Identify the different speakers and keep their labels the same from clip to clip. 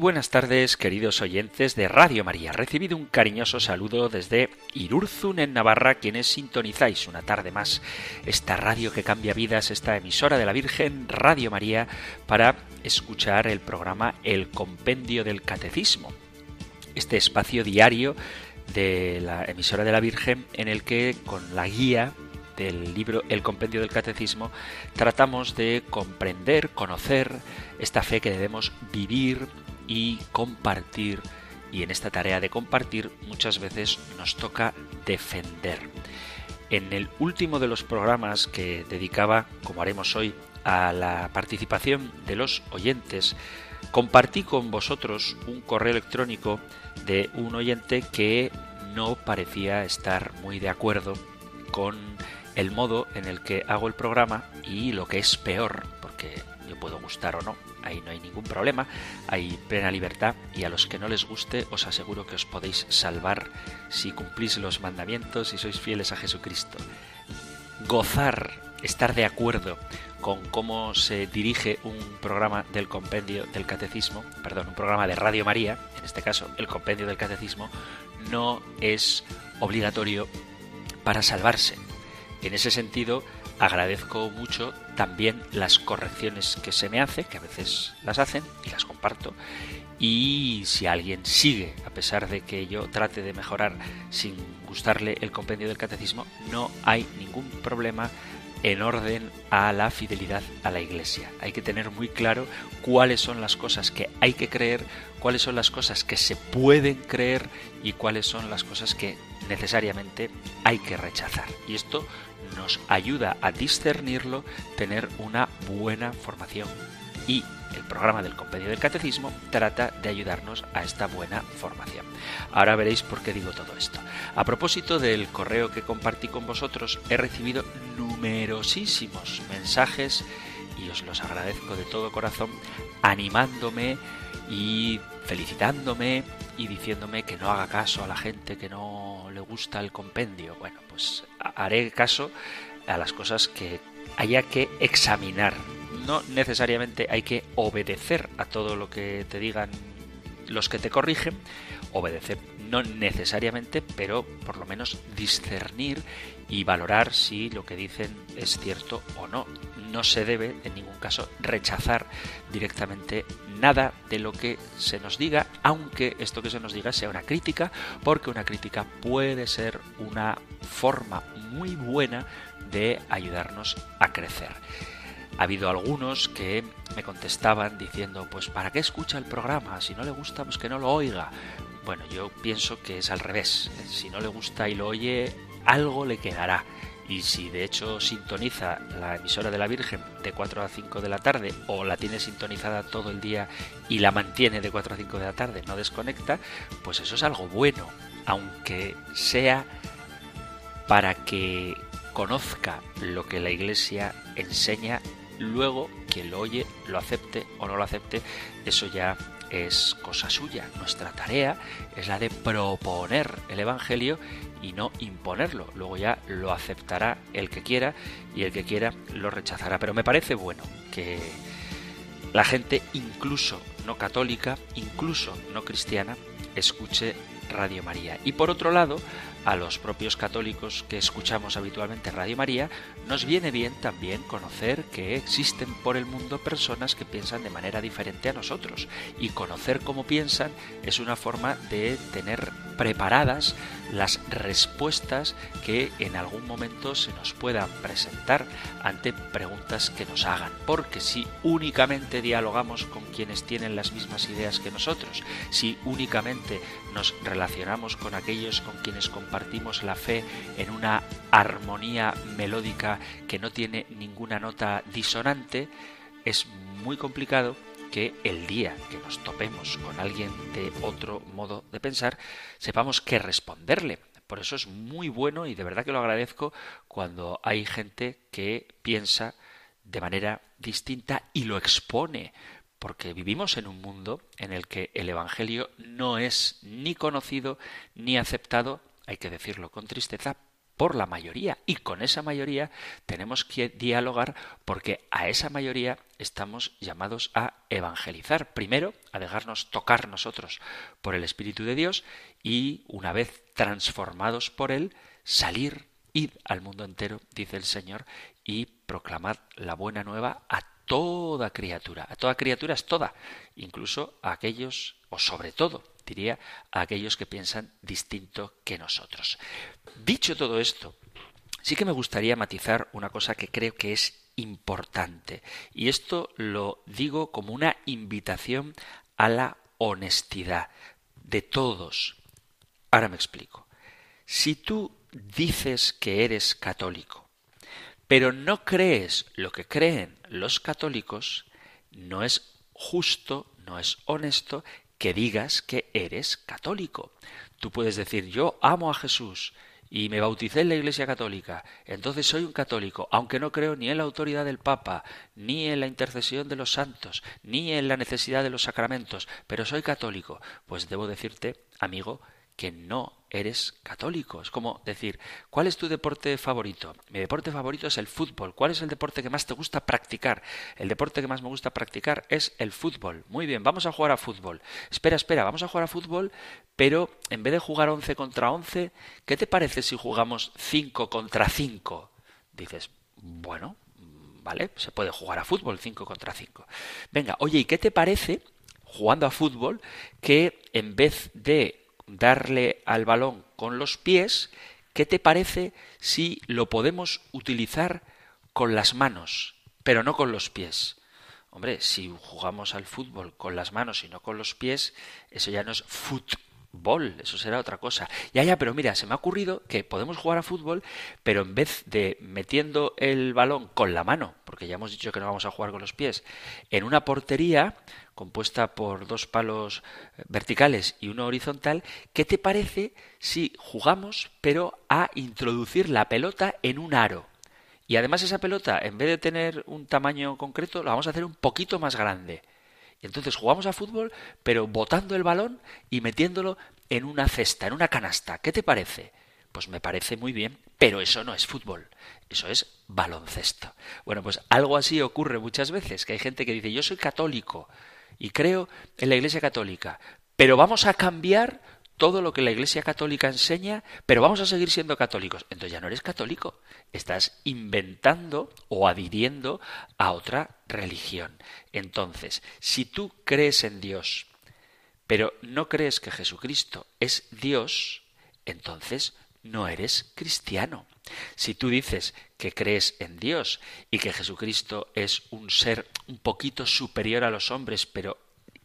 Speaker 1: Buenas tardes, queridos oyentes de Radio María. Recibido un cariñoso saludo desde Irurzun, en Navarra, quienes sintonizáis una tarde más esta radio que cambia vidas, esta emisora de la Virgen, Radio María, para escuchar el programa El Compendio del Catecismo. Este espacio diario de la emisora de la Virgen en el que con la guía del libro El Compendio del Catecismo tratamos de comprender, conocer esta fe que debemos vivir y compartir. Y en esta tarea de compartir muchas veces nos toca defender. En el último de los programas que dedicaba, como haremos hoy, a la participación de los oyentes, compartí con vosotros un correo electrónico de un oyente que no parecía estar muy de acuerdo con el modo en el que hago el programa y lo que es peor, porque yo puedo gustar o no, ahí no hay ningún problema, hay plena libertad y a los que no les guste os aseguro que os podéis salvar si cumplís los mandamientos y sois fieles a Jesucristo. Gozar, estar de acuerdo con cómo se dirige un programa del compendio del catecismo, perdón, un programa de Radio María, en este caso el compendio del catecismo, no es obligatorio para salvarse. En ese sentido, agradezco mucho también las correcciones que se me hace, que a veces las hacen y las comparto. Y si alguien sigue, a pesar de que yo trate de mejorar sin gustarle el compendio del catecismo, no hay ningún problema en orden a la fidelidad a la Iglesia. Hay que tener muy claro cuáles son las cosas que hay que creer, cuáles son las cosas que se pueden creer y cuáles son las cosas que necesariamente hay que rechazar. Y esto nos ayuda a discernirlo, tener una buena formación. Y el programa del Compendio del Catecismo trata de ayudarnos a esta buena formación. Ahora veréis por qué digo todo esto. A propósito del correo que compartí con vosotros, he recibido numerosísimos mensajes y os los agradezco de todo corazón, animándome y felicitándome y diciéndome que no haga caso a la gente que no le gusta el compendio. Bueno, pues haré caso a las cosas que haya que examinar. No necesariamente hay que obedecer a todo lo que te digan los que te corrigen, obedecer no necesariamente, pero por lo menos discernir y valorar si lo que dicen es cierto o no. No se debe en ningún caso rechazar directamente nada de lo que se nos diga, aunque esto que se nos diga sea una crítica, porque una crítica puede ser una forma muy buena de ayudarnos a crecer. Ha habido algunos que me contestaban diciendo, pues ¿para qué escucha el programa? Si no le gusta, pues que no lo oiga. Bueno, yo pienso que es al revés. Si no le gusta y lo oye, algo le quedará. Y si de hecho sintoniza la emisora de la Virgen de 4 a 5 de la tarde o la tiene sintonizada todo el día y la mantiene de 4 a 5 de la tarde, no desconecta, pues eso es algo bueno, aunque sea para que conozca lo que la Iglesia enseña, luego quien lo oye lo acepte o no lo acepte, eso ya es cosa suya. Nuestra tarea es la de proponer el Evangelio y no imponerlo. Luego ya lo aceptará el que quiera y el que quiera lo rechazará. Pero me parece bueno que la gente, incluso no católica, incluso no cristiana, escuche Radio María. Y por otro lado, a los propios católicos que escuchamos habitualmente Radio María, nos viene bien también conocer que existen por el mundo personas que piensan de manera diferente a nosotros. Y conocer cómo piensan es una forma de tener preparadas las respuestas que en algún momento se nos puedan presentar ante preguntas que nos hagan. Porque si únicamente dialogamos con quienes tienen las mismas ideas que nosotros, si únicamente nos relacionamos con aquellos con quienes compartimos la fe en una armonía melódica que no tiene ninguna nota disonante, es muy complicado que el día que nos topemos con alguien de otro modo de pensar, sepamos qué responderle. Por eso es muy bueno y de verdad que lo agradezco cuando hay gente que piensa de manera distinta y lo expone, porque vivimos en un mundo en el que el Evangelio no es ni conocido ni aceptado, hay que decirlo con tristeza, por la mayoría. Y con esa mayoría tenemos que dialogar porque a esa mayoría estamos llamados a evangelizar. Primero, a dejarnos tocar nosotros por el Espíritu de Dios y, una vez transformados por Él, salir, ir al mundo entero, dice el Señor, y proclamar la buena nueva a toda criatura. A toda criatura es toda, incluso a aquellos, o sobre todo, diría, a aquellos que piensan distinto que nosotros. Dicho todo esto, sí que me gustaría matizar una cosa que creo que es importante, y esto lo digo como una invitación a la honestidad de todos. Ahora me explico. Si tú dices que eres católico, pero no crees lo que creen los católicos, no es justo, no es honesto que digas que eres católico. Tú puedes decir yo amo a Jesús y me bauticé en la Iglesia Católica, entonces soy un católico, aunque no creo ni en la autoridad del Papa, ni en la intercesión de los santos, ni en la necesidad de los sacramentos, pero soy católico. Pues debo decirte, amigo, que no eres católico. Es como decir, ¿cuál es tu deporte favorito? Mi deporte favorito es el fútbol. ¿Cuál es el deporte que más te gusta practicar? El deporte que más me gusta practicar es el fútbol. Muy bien, vamos a jugar a fútbol. Espera, espera, vamos a jugar a fútbol, pero en vez de jugar 11 contra 11, ¿qué te parece si jugamos 5 contra 5? Dices, bueno, vale, se puede jugar a fútbol 5 contra 5. Venga, oye, ¿y qué te parece jugando a fútbol que en vez de darle al balón con los pies, ¿qué te parece si lo podemos utilizar con las manos, pero no con los pies? Hombre, si jugamos al fútbol con las manos y no con los pies, eso ya no es fútbol, eso será otra cosa. Ya, ya, pero mira, se me ha ocurrido que podemos jugar a fútbol, pero en vez de metiendo el balón con la mano, porque ya hemos dicho que no vamos a jugar con los pies, en una portería, compuesta por dos palos eh, verticales y uno horizontal, ¿qué te parece si jugamos pero a introducir la pelota en un aro? Y además esa pelota, en vez de tener un tamaño concreto, la vamos a hacer un poquito más grande. Entonces jugamos a fútbol, pero botando el balón y metiéndolo en una cesta, en una canasta. ¿Qué te parece? Pues me parece muy bien, pero eso no es fútbol, eso es baloncesto. Bueno, pues algo así ocurre muchas veces, que hay gente que dice, yo soy católico, y creo en la Iglesia Católica, pero vamos a cambiar todo lo que la Iglesia Católica enseña, pero vamos a seguir siendo católicos. Entonces ya no eres católico, estás inventando o adhiriendo a otra religión. Entonces, si tú crees en Dios, pero no crees que Jesucristo es Dios, entonces no eres cristiano. Si tú dices que crees en Dios y que Jesucristo es un ser un poquito superior a los hombres, pero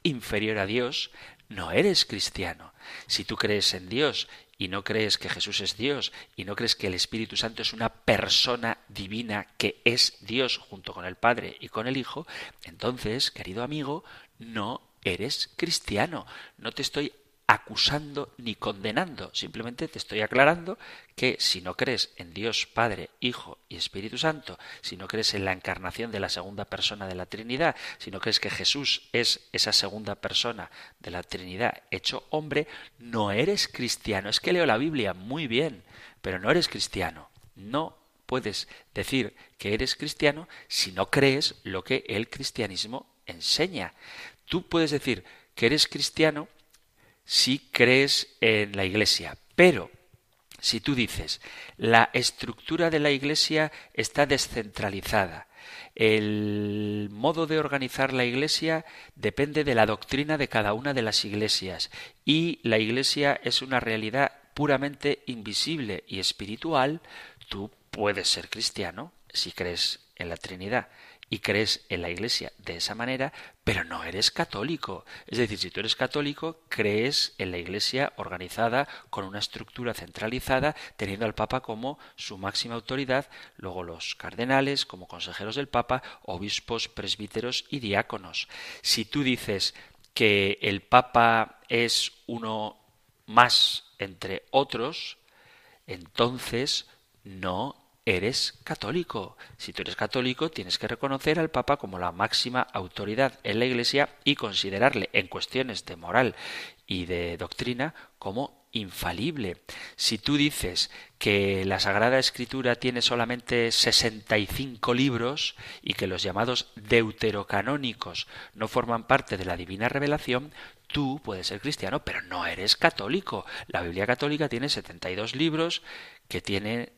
Speaker 1: inferior a Dios, no eres cristiano. Si tú crees en Dios y no crees que Jesús es Dios y no crees que el Espíritu Santo es una persona divina que es Dios junto con el Padre y con el Hijo, entonces, querido amigo, no eres cristiano. No te estoy acusando ni condenando, simplemente te estoy aclarando que si no crees en Dios Padre, Hijo y Espíritu Santo, si no crees en la encarnación de la segunda persona de la Trinidad, si no crees que Jesús es esa segunda persona de la Trinidad hecho hombre, no eres cristiano. Es que leo la Biblia muy bien, pero no eres cristiano. No puedes decir que eres cristiano si no crees lo que el cristianismo enseña. Tú puedes decir que eres cristiano si crees en la Iglesia. Pero si tú dices, la estructura de la Iglesia está descentralizada, el modo de organizar la Iglesia depende de la doctrina de cada una de las iglesias y la Iglesia es una realidad puramente invisible y espiritual, tú puedes ser cristiano si crees en la Trinidad y crees en la Iglesia de esa manera, pero no eres católico. Es decir, si tú eres católico, crees en la Iglesia organizada con una estructura centralizada, teniendo al Papa como su máxima autoridad, luego los cardenales como consejeros del Papa, obispos, presbíteros y diáconos. Si tú dices que el Papa es uno más entre otros, entonces no eres católico. Si tú eres católico, tienes que reconocer al Papa como la máxima autoridad en la Iglesia y considerarle en cuestiones de moral y de doctrina como infalible. Si tú dices que la Sagrada Escritura tiene solamente 65 libros y que los llamados deuterocanónicos no forman parte de la divina revelación, tú puedes ser cristiano, pero no eres católico. La Biblia católica tiene 72 libros que tiene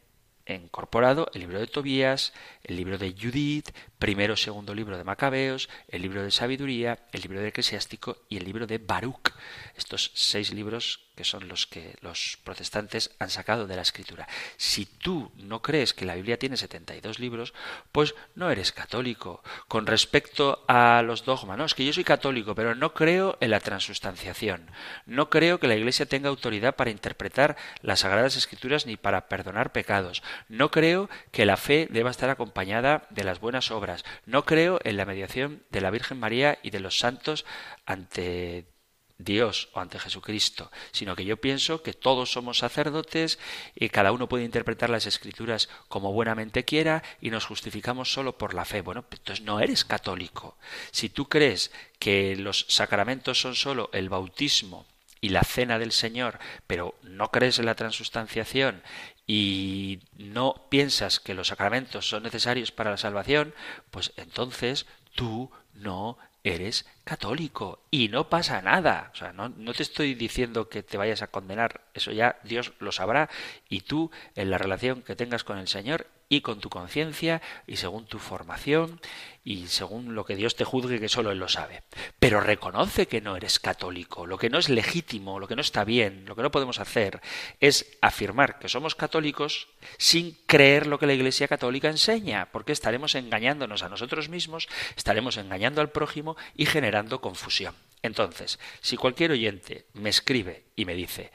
Speaker 1: incorporado el libro de Tobías, el libro de Judith, primero segundo libro de Macabeos, el libro de Sabiduría, el libro de Eclesiástico y el libro de Baruch. Estos seis libros que son los que los protestantes han sacado de la escritura. Si tú no crees que la Biblia tiene 72 libros, pues no eres católico. Con respecto a los dogmas, no, es que yo soy católico, pero no creo en la transustanciación. No creo que la Iglesia tenga autoridad para interpretar las Sagradas Escrituras ni para perdonar pecados. No creo que la fe deba estar acompañada de las buenas obras. No creo en la mediación de la Virgen María y de los santos ante Dios o ante Jesucristo, sino que yo pienso que todos somos sacerdotes y cada uno puede interpretar las escrituras como buenamente quiera y nos justificamos solo por la fe. Bueno, entonces no eres católico. Si tú crees que los sacramentos son solo el bautismo y la cena del Señor, pero no crees en la transustanciación y no piensas que los sacramentos son necesarios para la salvación, pues entonces tú no eres católico y no pasa nada. O sea, no, no, te estoy diciendo que te vayas a condenar, eso ya Dios lo sabrá y tú en la relación que tengas con el Señor y con tu conciencia y según tu formación y según lo que Dios te juzgue que solo Él lo sabe. Pero reconoce que no eres católico. Lo que no es legítimo, lo que no está bien, lo que no podemos hacer es afirmar que somos católicos sin creer lo que la Iglesia católica enseña, porque estaremos engañándonos a nosotros mismos, estaremos engañando al prójimo y generando confusión. Entonces, si cualquier oyente me escribe y me dice,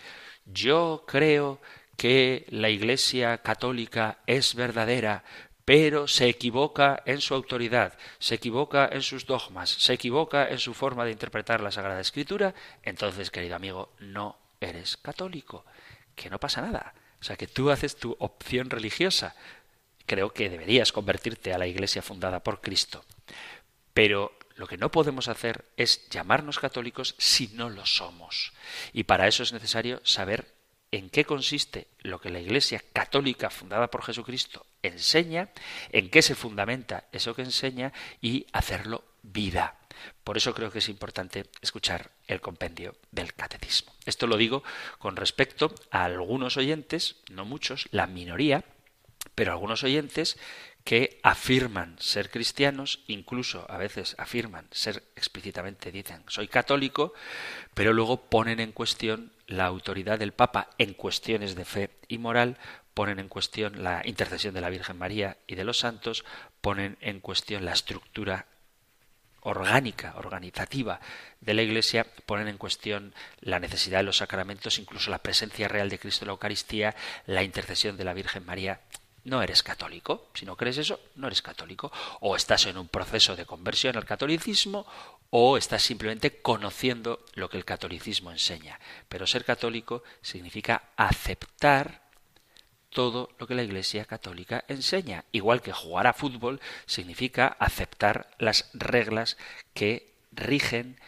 Speaker 1: yo creo que la Iglesia católica es verdadera, pero se equivoca en su autoridad, se equivoca en sus dogmas, se equivoca en su forma de interpretar la Sagrada Escritura, entonces, querido amigo, no eres católico, que no pasa nada. O sea, que tú haces tu opción religiosa. Creo que deberías convertirte a la Iglesia fundada por Cristo. Pero lo que no podemos hacer es llamarnos católicos si no lo somos. Y para eso es necesario saber en qué consiste lo que la Iglesia católica fundada por Jesucristo enseña, en qué se fundamenta eso que enseña y hacerlo vida. Por eso creo que es importante escuchar el compendio del catecismo. Esto lo digo con respecto a algunos oyentes, no muchos, la minoría, pero algunos oyentes que afirman ser cristianos, incluso a veces afirman ser explícitamente, dicen soy católico, pero luego ponen en cuestión la autoridad del Papa en cuestiones de fe y moral, ponen en cuestión la intercesión de la Virgen María y de los santos, ponen en cuestión la estructura orgánica, organizativa de la Iglesia, ponen en cuestión la necesidad de los sacramentos, incluso la presencia real de Cristo en la Eucaristía, la intercesión de la Virgen María no eres católico. Si no crees eso, no eres católico. O estás en un proceso de conversión al catolicismo o estás simplemente conociendo lo que el catolicismo enseña. Pero ser católico significa aceptar todo lo que la Iglesia católica enseña. Igual que jugar a fútbol significa aceptar las reglas que rigen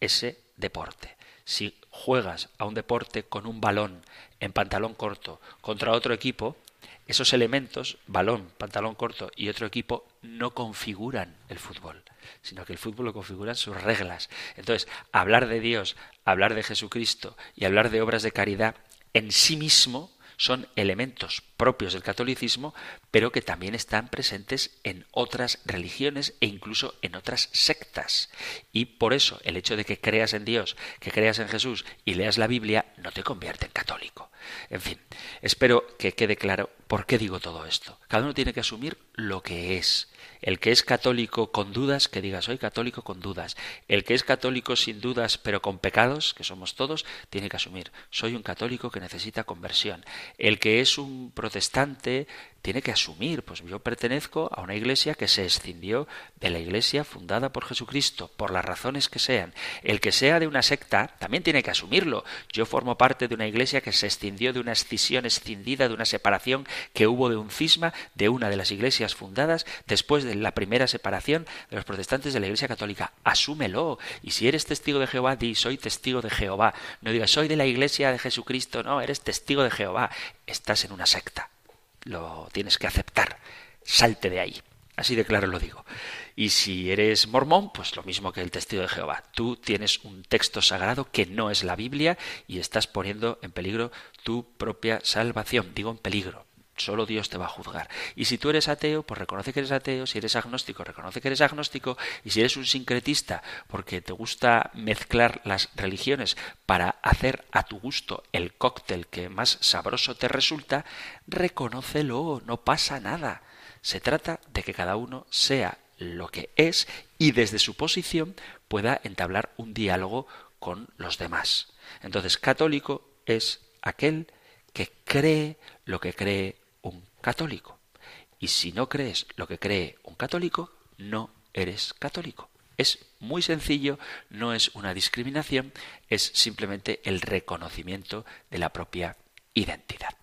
Speaker 1: ese deporte. Si juegas a un deporte con un balón en pantalón corto contra otro equipo, esos elementos, balón, pantalón corto y otro equipo, no configuran el fútbol, sino que el fútbol lo configuran sus reglas. Entonces, hablar de Dios, hablar de Jesucristo y hablar de obras de caridad en sí mismo son elementos propios del catolicismo, pero que también están presentes en otras religiones e incluso en otras sectas. Y por eso el hecho de que creas en Dios, que creas en Jesús y leas la Biblia no te convierte en católico. En fin, espero que quede claro por qué digo todo esto. Cada uno tiene que asumir lo que es. El que es católico con dudas, que diga soy católico con dudas. El que es católico sin dudas pero con pecados, que somos todos, tiene que asumir soy un católico que necesita conversión. El que es un protestante tiene que asumir, pues yo pertenezco a una iglesia que se escindió de la iglesia fundada por Jesucristo, por las razones que sean. El que sea de una secta también tiene que asumirlo. Yo formo parte de una iglesia que se escindió de una escisión escindida, de una separación que hubo de un cisma de una de las iglesias fundadas después de la primera separación de los protestantes de la iglesia católica. Asúmelo. Y si eres testigo de Jehová, di soy testigo de Jehová. No digas soy de la iglesia de Jesucristo, no, eres testigo de Jehová. Estás en una secta lo tienes que aceptar. Salte de ahí. Así de claro lo digo. Y si eres mormón, pues lo mismo que el testigo de Jehová. Tú tienes un texto sagrado que no es la Biblia y estás poniendo en peligro tu propia salvación. Digo en peligro. Solo Dios te va a juzgar. Y si tú eres ateo, pues reconoce que eres ateo. Si eres agnóstico, reconoce que eres agnóstico. Y si eres un sincretista, porque te gusta mezclar las religiones para hacer a tu gusto el cóctel que más sabroso te resulta, reconócelo, no pasa nada. Se trata de que cada uno sea lo que es y desde su posición pueda entablar un diálogo con los demás. Entonces, católico es aquel que cree lo que cree católico. Y si no crees lo que cree un católico, no eres católico. Es muy sencillo, no es una discriminación, es simplemente el reconocimiento de la propia identidad.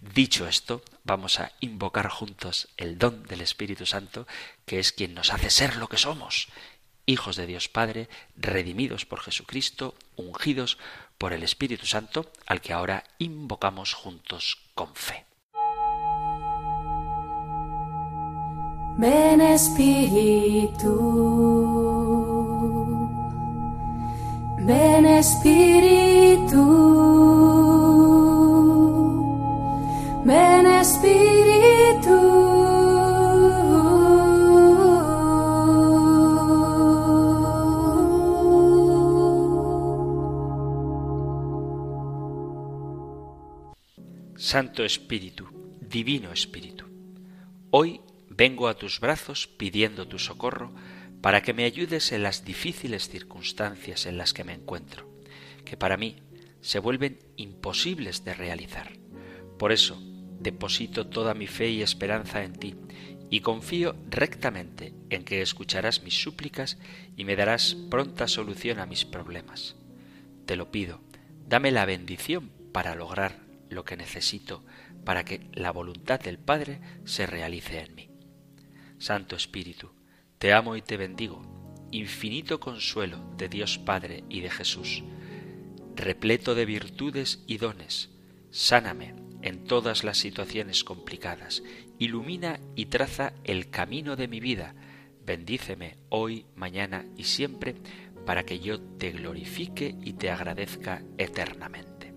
Speaker 1: Dicho esto, vamos a invocar juntos el don del Espíritu Santo, que es quien nos hace ser lo que somos, hijos de Dios Padre, redimidos por Jesucristo, ungidos por el Espíritu Santo, al que ahora invocamos juntos con fe.
Speaker 2: Ven Espíritu, ven Espíritu, ven Espíritu.
Speaker 1: Santo Espíritu, Divino Espíritu, hoy Vengo a tus brazos pidiendo tu socorro para que me ayudes en las difíciles circunstancias en las que me encuentro, que para mí se vuelven imposibles de realizar. Por eso deposito toda mi fe y esperanza en ti, y confío rectamente en que escucharás mis súplicas y me darás pronta solución a mis problemas. Te lo pido, dame la bendición para lograr lo que necesito para que la voluntad del Padre se realice en mí. Santo Espíritu, te amo y te bendigo, infinito consuelo de Dios Padre y de Jesús, repleto de virtudes y dones, sáname en todas las situaciones complicadas, ilumina y traza el camino de mi vida, bendíceme hoy, mañana y siempre, para que yo te glorifique y te agradezca eternamente.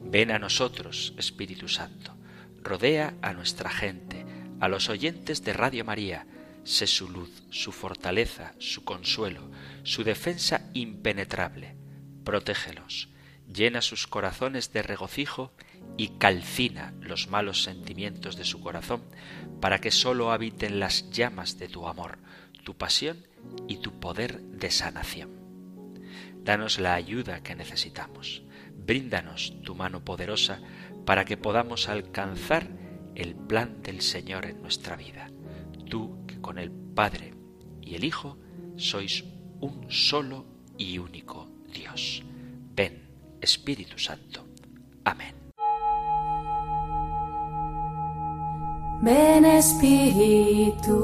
Speaker 1: Ven a nosotros, Espíritu Santo, rodea a nuestra gente, a los oyentes de Radio María, sé su luz, su fortaleza, su consuelo, su defensa impenetrable. Protégelos, llena sus corazones de regocijo y calcina los malos sentimientos de su corazón para que sólo habiten las llamas de tu amor, tu pasión y tu poder de sanación. Danos la ayuda que necesitamos. Bríndanos tu mano poderosa para que podamos alcanzar el plan del Señor en nuestra vida. Tú que con el Padre y el Hijo sois un solo y único Dios. Ven, Espíritu Santo. Amén.
Speaker 2: Ven Espíritu,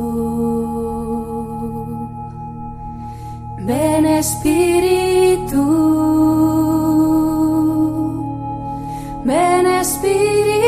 Speaker 2: ven Espíritu, ven Espíritu.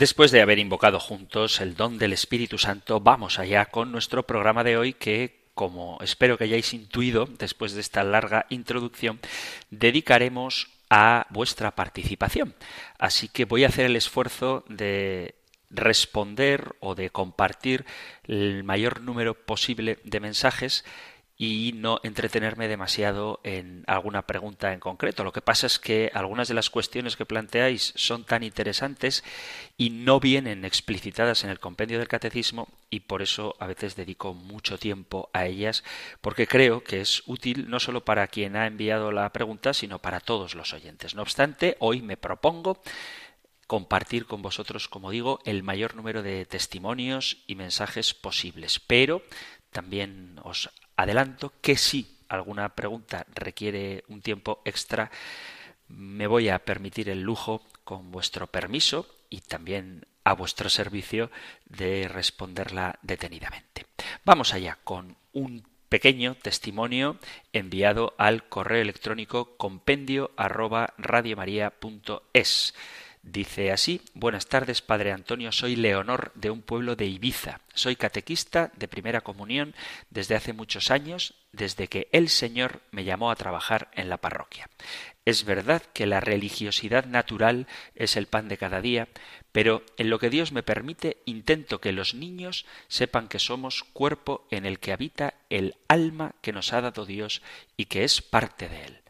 Speaker 1: Después de haber invocado juntos el don del Espíritu Santo, vamos allá con nuestro programa de hoy que, como espero que hayáis intuido después de esta larga introducción, dedicaremos a vuestra participación. Así que voy a hacer el esfuerzo de responder o de compartir el mayor número posible de mensajes y no entretenerme demasiado en alguna pregunta en concreto. Lo que pasa es que algunas de las cuestiones que planteáis son tan interesantes y no vienen explicitadas en el compendio del catecismo y por eso a veces dedico mucho tiempo a ellas porque creo que es útil no solo para quien ha enviado la pregunta, sino para todos los oyentes. No obstante, hoy me propongo compartir con vosotros, como digo, el mayor número de testimonios y mensajes posibles. Pero también os adelanto que si alguna pregunta requiere un tiempo extra, me voy a permitir el lujo, con vuestro permiso y también a vuestro servicio, de responderla detenidamente. Vamos allá con un pequeño testimonio enviado al correo electrónico compendio arroba Dice así, buenas tardes, Padre Antonio, soy Leonor de un pueblo de Ibiza. Soy catequista de primera comunión desde hace muchos años, desde que el Señor me llamó a trabajar en la parroquia. Es verdad que la religiosidad natural es el pan de cada día, pero en lo que Dios me permite intento que los niños sepan que somos cuerpo en el que habita el alma que nos ha dado Dios y que es parte de él.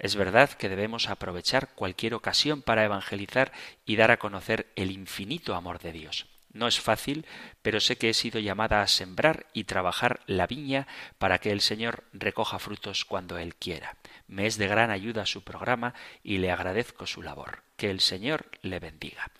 Speaker 1: Es verdad que debemos aprovechar cualquier ocasión para evangelizar y dar a conocer el infinito amor de Dios. No es fácil, pero sé que he sido llamada a sembrar y trabajar la viña para que el Señor recoja frutos cuando Él quiera. Me es de gran ayuda su programa y le agradezco su labor. Que el Señor le bendiga.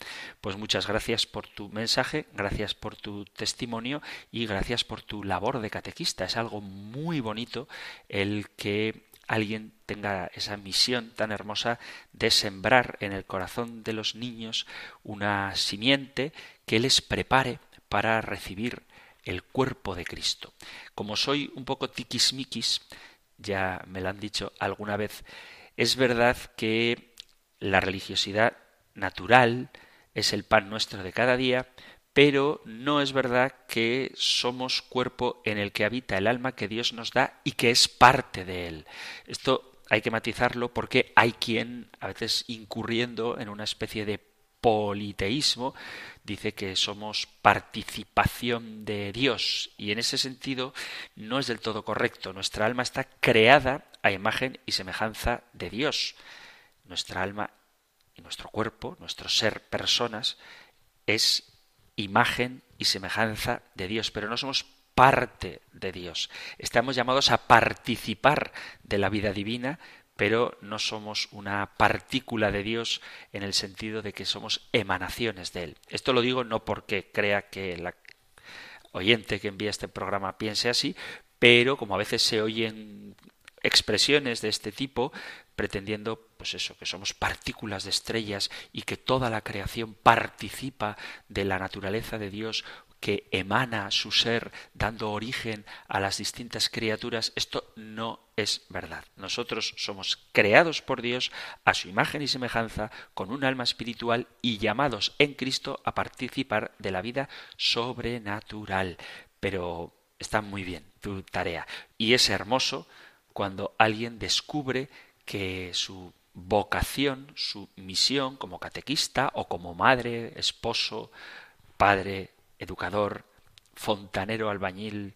Speaker 1: Pues muchas gracias por tu mensaje, gracias por tu testimonio y gracias por tu labor de catequista. Es algo muy bonito el que alguien tenga esa misión tan hermosa de sembrar en el corazón de los niños una simiente que les prepare para recibir el cuerpo de Cristo. Como soy un poco tiquismiquis, ya me lo han dicho alguna vez, es verdad que la religiosidad natural es el pan nuestro de cada día, pero no es verdad que somos cuerpo en el que habita el alma que Dios nos da y que es parte de él. Esto hay que matizarlo porque hay quien, a veces incurriendo en una especie de politeísmo, dice que somos participación de Dios y en ese sentido no es del todo correcto. Nuestra alma está creada a imagen y semejanza de Dios. Nuestra alma y nuestro cuerpo, nuestro ser personas, es imagen y semejanza de Dios, pero no somos parte de Dios. Estamos llamados a participar de la vida divina, pero no somos una partícula de Dios en el sentido de que somos emanaciones de Él. Esto lo digo no porque crea que la oyente que envía este programa piense así, pero como a veces se oyen expresiones de este tipo, pretendiendo pues eso, que somos partículas de estrellas y que toda la creación participa de la naturaleza de Dios que emana su ser dando origen a las distintas criaturas, esto no es verdad. Nosotros somos creados por Dios a su imagen y semejanza, con un alma espiritual y llamados en Cristo a participar de la vida sobrenatural. Pero está muy bien tu tarea. Y es hermoso cuando alguien descubre que su vocación, su misión como catequista o como madre, esposo, padre, educador, fontanero, albañil,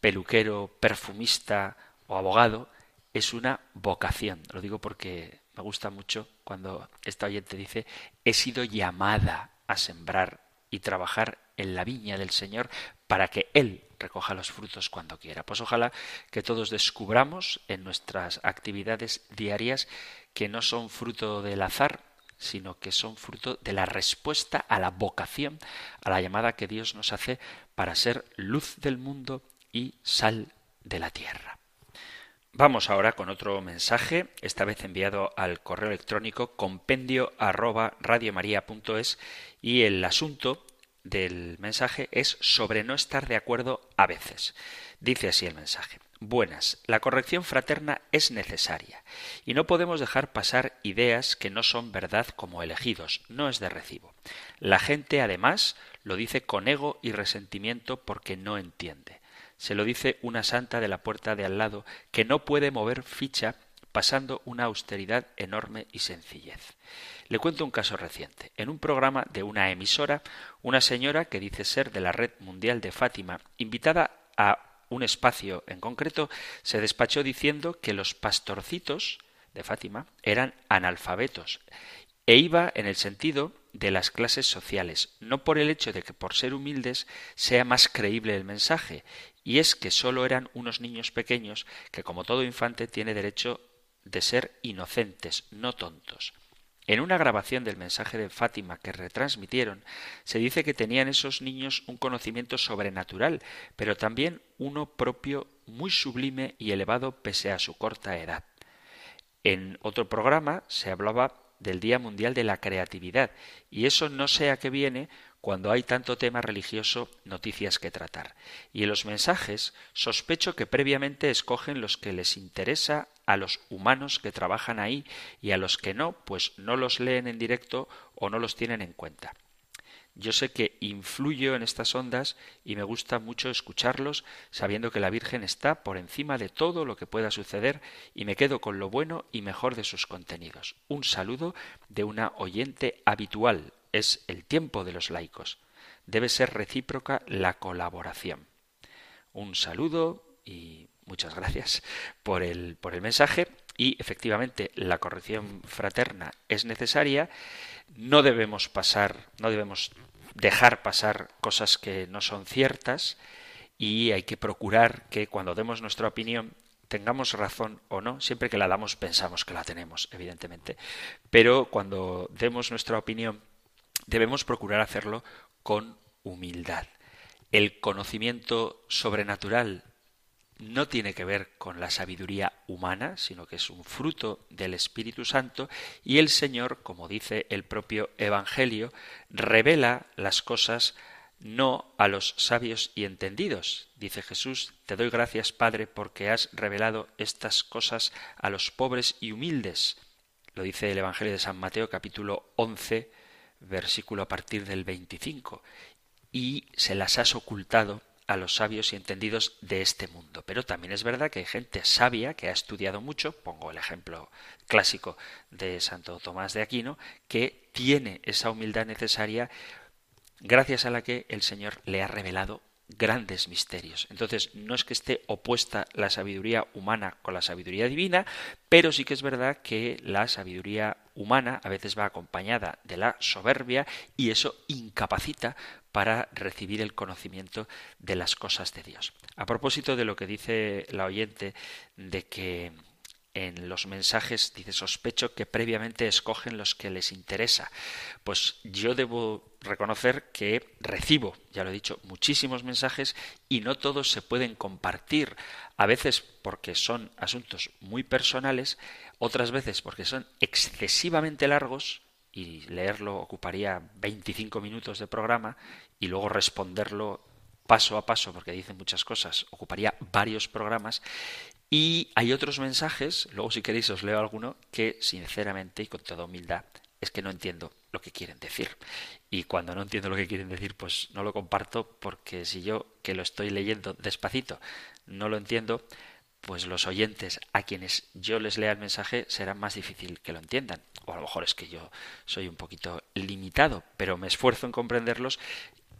Speaker 1: peluquero, perfumista o abogado, es una vocación. Lo digo porque me gusta mucho cuando esta oyente dice he sido llamada a sembrar y trabajar en la viña del Señor para que Él recoja los frutos cuando quiera. Pues ojalá que todos descubramos en nuestras actividades diarias que no son fruto del azar, sino que son fruto de la respuesta a la vocación, a la llamada que Dios nos hace para ser luz del mundo y sal de la tierra. Vamos ahora con otro mensaje, esta vez enviado al correo electrónico compendio arroba y el asunto del mensaje es sobre no estar de acuerdo a veces. Dice así el mensaje. Buenas, la corrección fraterna es necesaria y no podemos dejar pasar ideas que no son verdad como elegidos, no es de recibo. La gente además lo dice con ego y resentimiento porque no entiende. Se lo dice una santa de la puerta de al lado que no puede mover ficha pasando una austeridad enorme y sencillez. Le cuento un caso reciente. En un programa de una emisora, una señora que dice ser de la Red Mundial de Fátima, invitada a un espacio en concreto, se despachó diciendo que los pastorcitos de Fátima eran analfabetos e iba en el sentido de las clases sociales, no por el hecho de que por ser humildes sea más creíble el mensaje, y es que sólo eran unos niños pequeños que, como todo infante, tiene derecho de ser inocentes, no tontos. En una grabación del mensaje de Fátima que retransmitieron, se dice que tenían esos niños un conocimiento sobrenatural, pero también uno propio muy sublime y elevado pese a su corta edad. En otro programa se hablaba del Día Mundial de la Creatividad, y eso no sé a qué viene cuando hay tanto tema religioso, noticias que tratar. Y en los mensajes sospecho que previamente escogen los que les interesa a los humanos que trabajan ahí y a los que no, pues no los leen en directo o no los tienen en cuenta. Yo sé que influyo en estas ondas y me gusta mucho escucharlos sabiendo que la Virgen está por encima de todo lo que pueda suceder y me quedo con lo bueno y mejor de sus contenidos. Un saludo de una oyente habitual. Es el tiempo de los laicos. Debe ser recíproca la colaboración. Un saludo y muchas gracias por el, por el mensaje y efectivamente la corrección fraterna es necesaria no debemos pasar, no debemos dejar pasar cosas que no son ciertas y hay que procurar que cuando demos nuestra opinión tengamos razón o no, siempre que la damos pensamos que la tenemos, evidentemente, pero cuando demos nuestra opinión debemos procurar hacerlo con humildad. El conocimiento sobrenatural no tiene que ver con la sabiduría humana, sino que es un fruto del Espíritu Santo y el Señor, como dice el propio Evangelio, revela las cosas no a los sabios y entendidos. Dice Jesús, te doy gracias, Padre, porque has revelado estas cosas a los pobres y humildes. Lo dice el Evangelio de San Mateo capítulo 11, versículo a partir del 25. Y se las has ocultado a los sabios y entendidos de este mundo. Pero también es verdad que hay gente sabia que ha estudiado mucho, pongo el ejemplo clásico de Santo Tomás de Aquino, que tiene esa humildad necesaria gracias a la que el Señor le ha revelado grandes misterios. Entonces, no es que esté opuesta la sabiduría humana con la sabiduría divina, pero sí que es verdad que la sabiduría humana a veces va acompañada de la soberbia y eso incapacita para recibir el conocimiento de las cosas de Dios. A propósito de lo que dice la oyente de que en los mensajes dice sospecho que previamente escogen los que les interesa. Pues yo debo reconocer que recibo, ya lo he dicho, muchísimos mensajes y no todos se pueden compartir. A veces porque son asuntos muy personales, otras veces porque son excesivamente largos y leerlo ocuparía 25 minutos de programa y luego responderlo paso a paso, porque dicen muchas cosas, ocuparía varios programas. Y hay otros mensajes, luego si queréis os leo alguno, que sinceramente y con toda humildad es que no entiendo lo que quieren decir. Y cuando no entiendo lo que quieren decir, pues no lo comparto porque si yo, que lo estoy leyendo despacito, no lo entiendo, pues los oyentes a quienes yo les lea el mensaje será más difícil que lo entiendan. O a lo mejor es que yo soy un poquito limitado, pero me esfuerzo en comprenderlos.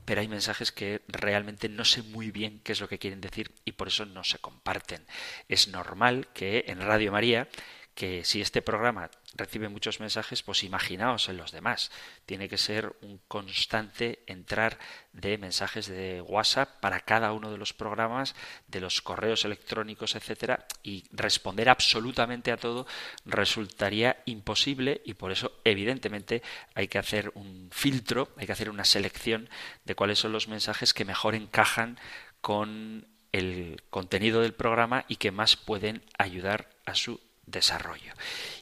Speaker 1: Pero hay mensajes que realmente no sé muy bien qué es lo que quieren decir y por eso no se comparten. Es normal que en Radio María que si este programa recibe muchos mensajes, pues imaginaos en los demás. Tiene que ser un constante entrar de mensajes de WhatsApp para cada uno de los programas, de los correos electrónicos, etcétera, y responder absolutamente a todo resultaría imposible y por eso evidentemente hay que hacer un filtro, hay que hacer una selección de cuáles son los mensajes que mejor encajan con el contenido del programa y que más pueden ayudar a su desarrollo.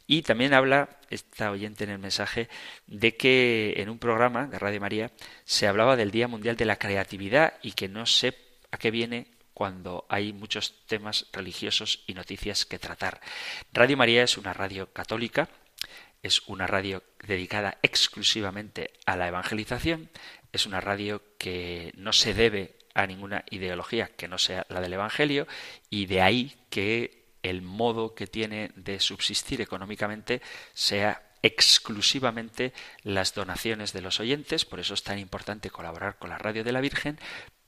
Speaker 1: Y también habla esta oyente en el mensaje de que en un programa de Radio María se hablaba del Día Mundial de la Creatividad y que no sé a qué viene cuando hay muchos temas religiosos y noticias que tratar. Radio María es una radio católica, es una radio dedicada exclusivamente a la evangelización, es una radio que no se debe a ninguna ideología que no sea la del Evangelio y de ahí que el modo que tiene de subsistir económicamente sea exclusivamente las donaciones de los oyentes, por eso es tan importante colaborar con la Radio de la Virgen,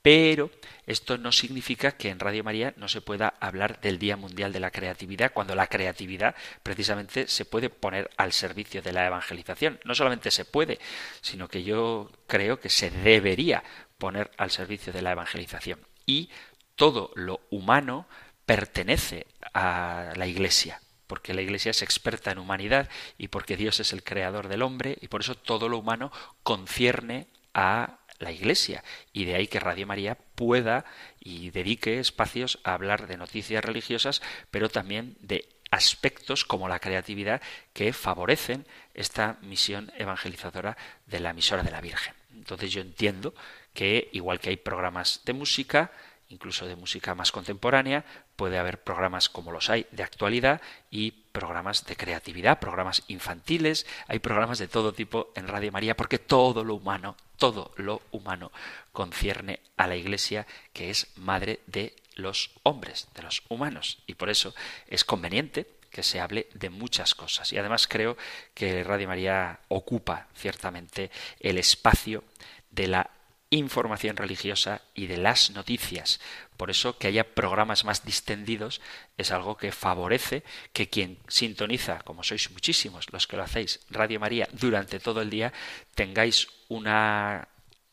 Speaker 1: pero esto no significa que en Radio María no se pueda hablar del Día Mundial de la Creatividad, cuando la creatividad precisamente se puede poner al servicio de la evangelización. No solamente se puede, sino que yo creo que se debería poner al servicio de la evangelización. Y todo lo humano pertenece a la Iglesia, porque la Iglesia es experta en humanidad y porque Dios es el creador del hombre y por eso todo lo humano concierne a la Iglesia. Y de ahí que Radio María pueda y dedique espacios a hablar de noticias religiosas, pero también de aspectos como la creatividad que favorecen esta misión evangelizadora de la emisora de la Virgen. Entonces yo entiendo que igual que hay programas de música, incluso de música más contemporánea, puede haber programas como los hay de actualidad y programas de creatividad, programas infantiles, hay programas de todo tipo en Radio María porque todo lo humano, todo lo humano concierne a la Iglesia que es madre de los hombres, de los humanos y por eso es conveniente que se hable de muchas cosas. Y además creo que Radio María ocupa ciertamente el espacio de la información religiosa y de las noticias. Por eso que haya programas más distendidos es algo que favorece que quien sintoniza, como sois muchísimos los que lo hacéis, Radio María durante todo el día, tengáis una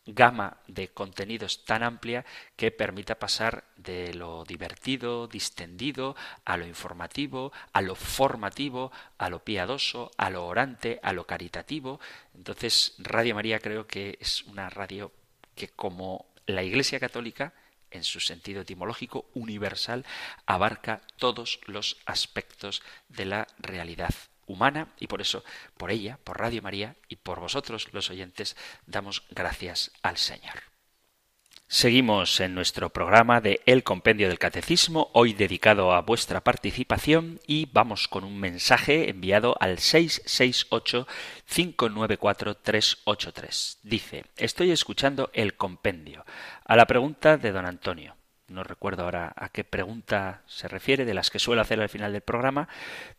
Speaker 1: gama de contenidos tan amplia que permita pasar de lo divertido, distendido, a lo informativo, a lo formativo, a lo piadoso, a lo orante, a lo caritativo. Entonces, Radio María creo que es una radio que como la Iglesia Católica, en su sentido etimológico universal, abarca todos los aspectos de la realidad humana y por eso, por ella, por Radio María y por vosotros los oyentes, damos gracias al Señor. Seguimos en nuestro programa de El Compendio del Catecismo, hoy dedicado a vuestra participación y vamos con un mensaje enviado al 668-594-383. Dice, estoy escuchando el compendio. A la pregunta de don Antonio. No recuerdo ahora a qué pregunta se refiere, de las que suelo hacer al final del programa,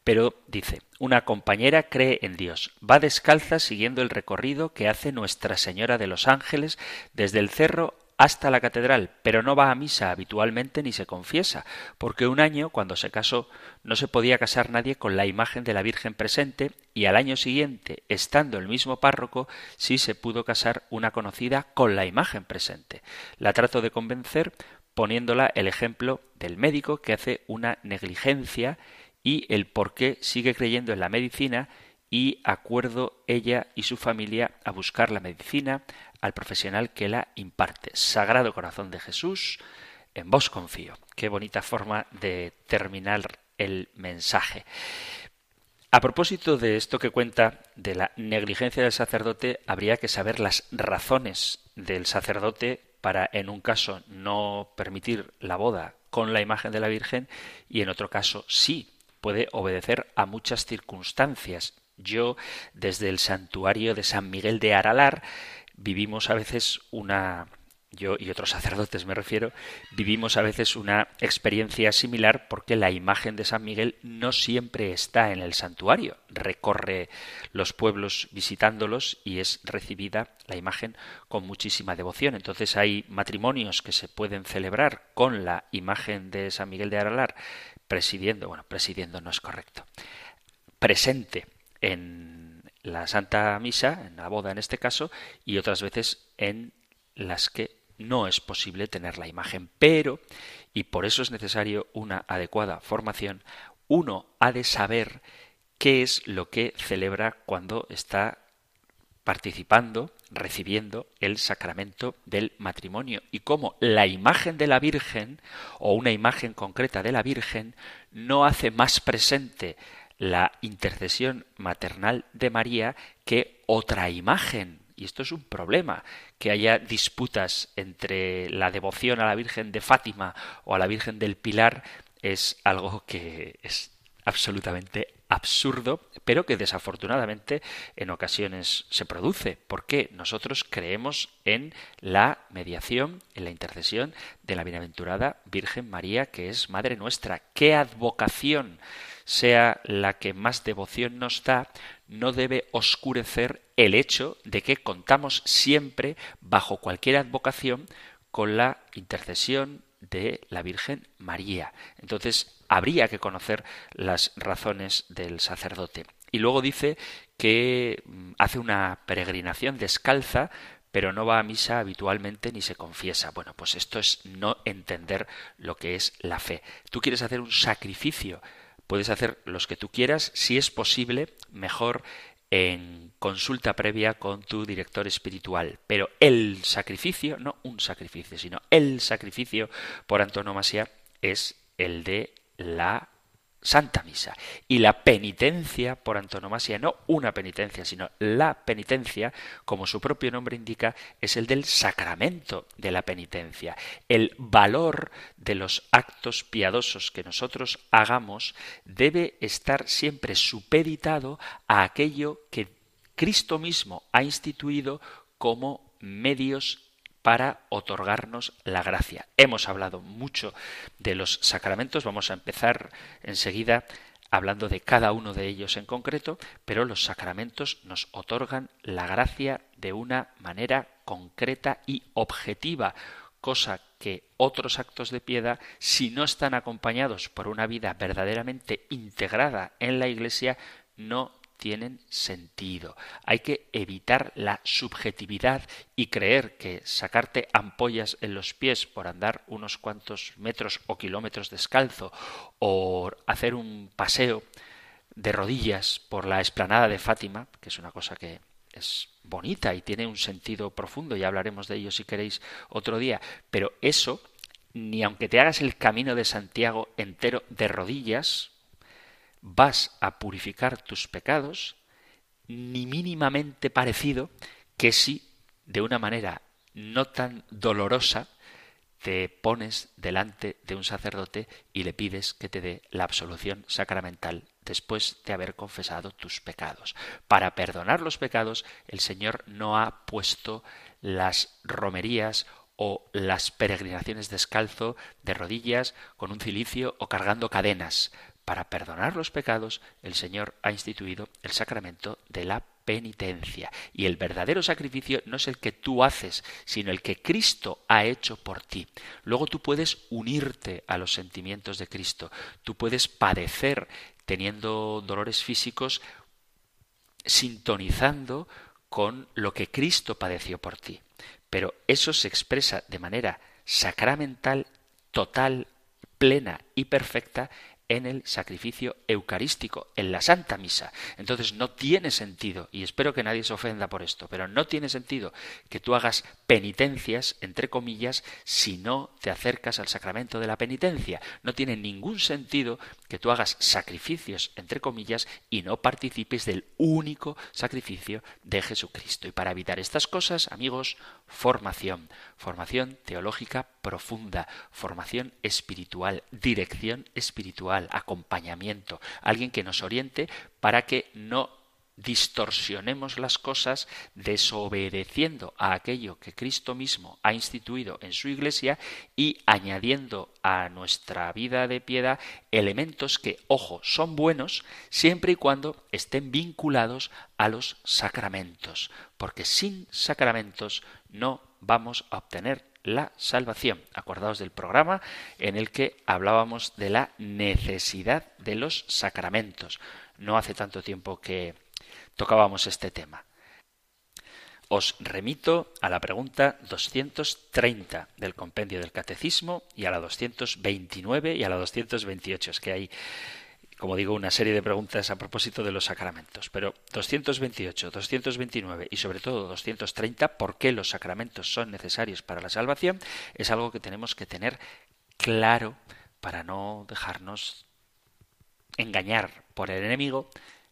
Speaker 1: pero dice, una compañera cree en Dios, va descalza siguiendo el recorrido que hace Nuestra Señora de los Ángeles desde el cerro hasta la catedral, pero no va a misa habitualmente ni se confiesa, porque un año, cuando se casó, no se podía casar nadie con la imagen de la Virgen presente, y al año siguiente, estando el mismo párroco, sí se pudo casar una conocida con la imagen presente. La trato de convencer poniéndola el ejemplo del médico que hace una negligencia y el por qué sigue creyendo en la medicina y acuerdo ella y su familia a buscar la medicina, al profesional que la imparte. Sagrado Corazón de Jesús, en vos confío. Qué bonita forma de terminar el mensaje. A propósito de esto que cuenta de la negligencia del sacerdote, habría que saber las razones del sacerdote para, en un caso, no permitir la boda con la imagen de la Virgen y, en otro caso, sí puede obedecer a muchas circunstancias. Yo, desde el santuario de San Miguel de Aralar, vivimos a veces una yo y otros sacerdotes me refiero, vivimos a veces una experiencia similar porque la imagen de San Miguel no siempre está en el santuario, recorre los pueblos visitándolos y es recibida la imagen con muchísima devoción. Entonces hay matrimonios que se pueden celebrar con la imagen de San Miguel de Aralar presidiendo, bueno, presidiendo no es correcto, presente en la Santa Misa, en la boda en este caso, y otras veces en las que no es posible tener la imagen. Pero, y por eso es necesario una adecuada formación, uno ha de saber qué es lo que celebra cuando está participando, recibiendo el sacramento del matrimonio y cómo la imagen de la Virgen o una imagen concreta de la Virgen no hace más presente la intercesión maternal de María que otra imagen. Y esto es un problema, que haya disputas entre la devoción a la Virgen de Fátima o a la Virgen del Pilar es algo que es absolutamente absurdo, pero que desafortunadamente en ocasiones se produce, porque nosotros creemos en la mediación, en la intercesión de la bienaventurada Virgen María, que es Madre nuestra. ¿Qué advocación sea la que más devoción nos da, no debe oscurecer el hecho de que contamos siempre, bajo cualquier advocación, con la intercesión de la Virgen María. Entonces, habría que conocer las razones del sacerdote. Y luego dice que mm, hace una peregrinación descalza, pero no va a misa habitualmente ni se confiesa. Bueno, pues esto es no entender lo que es la fe. Tú quieres hacer un sacrificio Puedes hacer los que tú quieras, si es posible, mejor en consulta previa con tu director espiritual. Pero el sacrificio, no un sacrificio, sino el sacrificio por antonomasia es el de la Santa Misa. Y la penitencia por antonomasia, no una penitencia, sino la penitencia, como su propio nombre indica, es el del sacramento de la penitencia. El valor de los actos piadosos que nosotros hagamos debe estar siempre supeditado a aquello que Cristo mismo ha instituido como medios para otorgarnos la gracia. Hemos hablado mucho de los sacramentos, vamos a empezar enseguida hablando de cada uno de ellos en concreto, pero los sacramentos nos otorgan la gracia de una manera concreta y objetiva, cosa que otros actos de piedad, si no están acompañados por una vida verdaderamente integrada en la Iglesia, no tienen sentido. Hay que evitar la subjetividad y creer que sacarte ampollas en los pies por andar unos cuantos metros o kilómetros descalzo o hacer un paseo de rodillas por la esplanada de Fátima, que es una cosa que es bonita y tiene un sentido profundo, y hablaremos de ello si queréis otro día, pero eso, ni aunque te hagas el camino de Santiago entero de rodillas, vas a purificar tus pecados, ni mínimamente parecido que si de una manera no tan dolorosa te pones delante de un sacerdote y le pides que te dé la absolución sacramental después de haber confesado tus pecados. Para perdonar los pecados, el Señor no ha puesto las romerías o las peregrinaciones descalzo, de rodillas, con un cilicio o cargando cadenas. Para perdonar los pecados, el Señor ha instituido el sacramento de la penitencia. Y el verdadero sacrificio no es el que tú haces, sino el que Cristo ha hecho por ti. Luego tú puedes unirte a los sentimientos de Cristo. Tú puedes padecer teniendo dolores físicos, sintonizando con lo que Cristo padeció por ti. Pero eso se expresa de manera sacramental, total, plena y perfecta en el sacrificio eucarístico, en la Santa Misa. Entonces no tiene sentido, y espero que nadie se ofenda por esto, pero no tiene sentido que tú hagas penitencias, entre comillas, si no te acercas al sacramento de la penitencia. No tiene ningún sentido que tú hagas sacrificios, entre comillas, y no participes del único sacrificio de Jesucristo. Y para evitar estas cosas, amigos, formación, formación teológica profunda, formación espiritual, dirección espiritual, acompañamiento, alguien que nos oriente para que no distorsionemos las cosas desobedeciendo a aquello que Cristo mismo ha instituido en su Iglesia y añadiendo a nuestra vida de piedad elementos que, ojo, son buenos siempre y cuando estén vinculados a los sacramentos, porque sin sacramentos no vamos a obtener la salvación. Acordaos del programa en el que hablábamos de la necesidad de los sacramentos. No hace tanto tiempo que tocábamos este tema. Os remito a la pregunta 230 del compendio del Catecismo y a la 229 y a la 228. Es que hay como digo, una serie de preguntas a propósito de los sacramentos. Pero 228, 229 y sobre todo 230, ¿por qué los sacramentos son necesarios para la salvación? Es algo que tenemos que tener claro para no dejarnos engañar por el enemigo,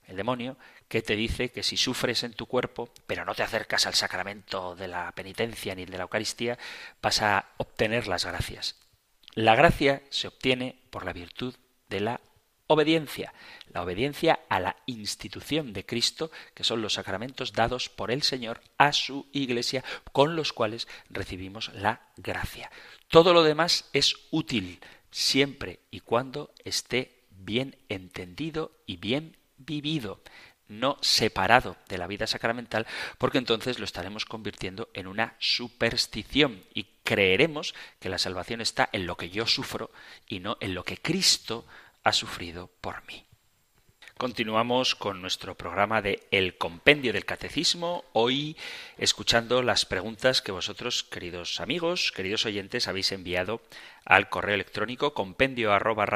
Speaker 1: el demonio, que te dice que si sufres en tu cuerpo, pero no te acercas al sacramento de la penitencia ni de la Eucaristía, vas a obtener las gracias. La gracia se obtiene por la virtud de la obediencia, la obediencia a la institución de Cristo, que son los sacramentos dados por el Señor a su iglesia, con los cuales recibimos la gracia. Todo lo demás es útil siempre y cuando esté bien entendido y bien vivido no separado de la vida sacramental, porque entonces lo estaremos convirtiendo en una superstición y creeremos que la salvación está en lo que yo sufro y no en lo que Cristo ha sufrido por mí. Continuamos con nuestro programa de El Compendio del Catecismo, hoy escuchando las preguntas que vosotros, queridos amigos, queridos oyentes, habéis enviado al correo electrónico compendio arroba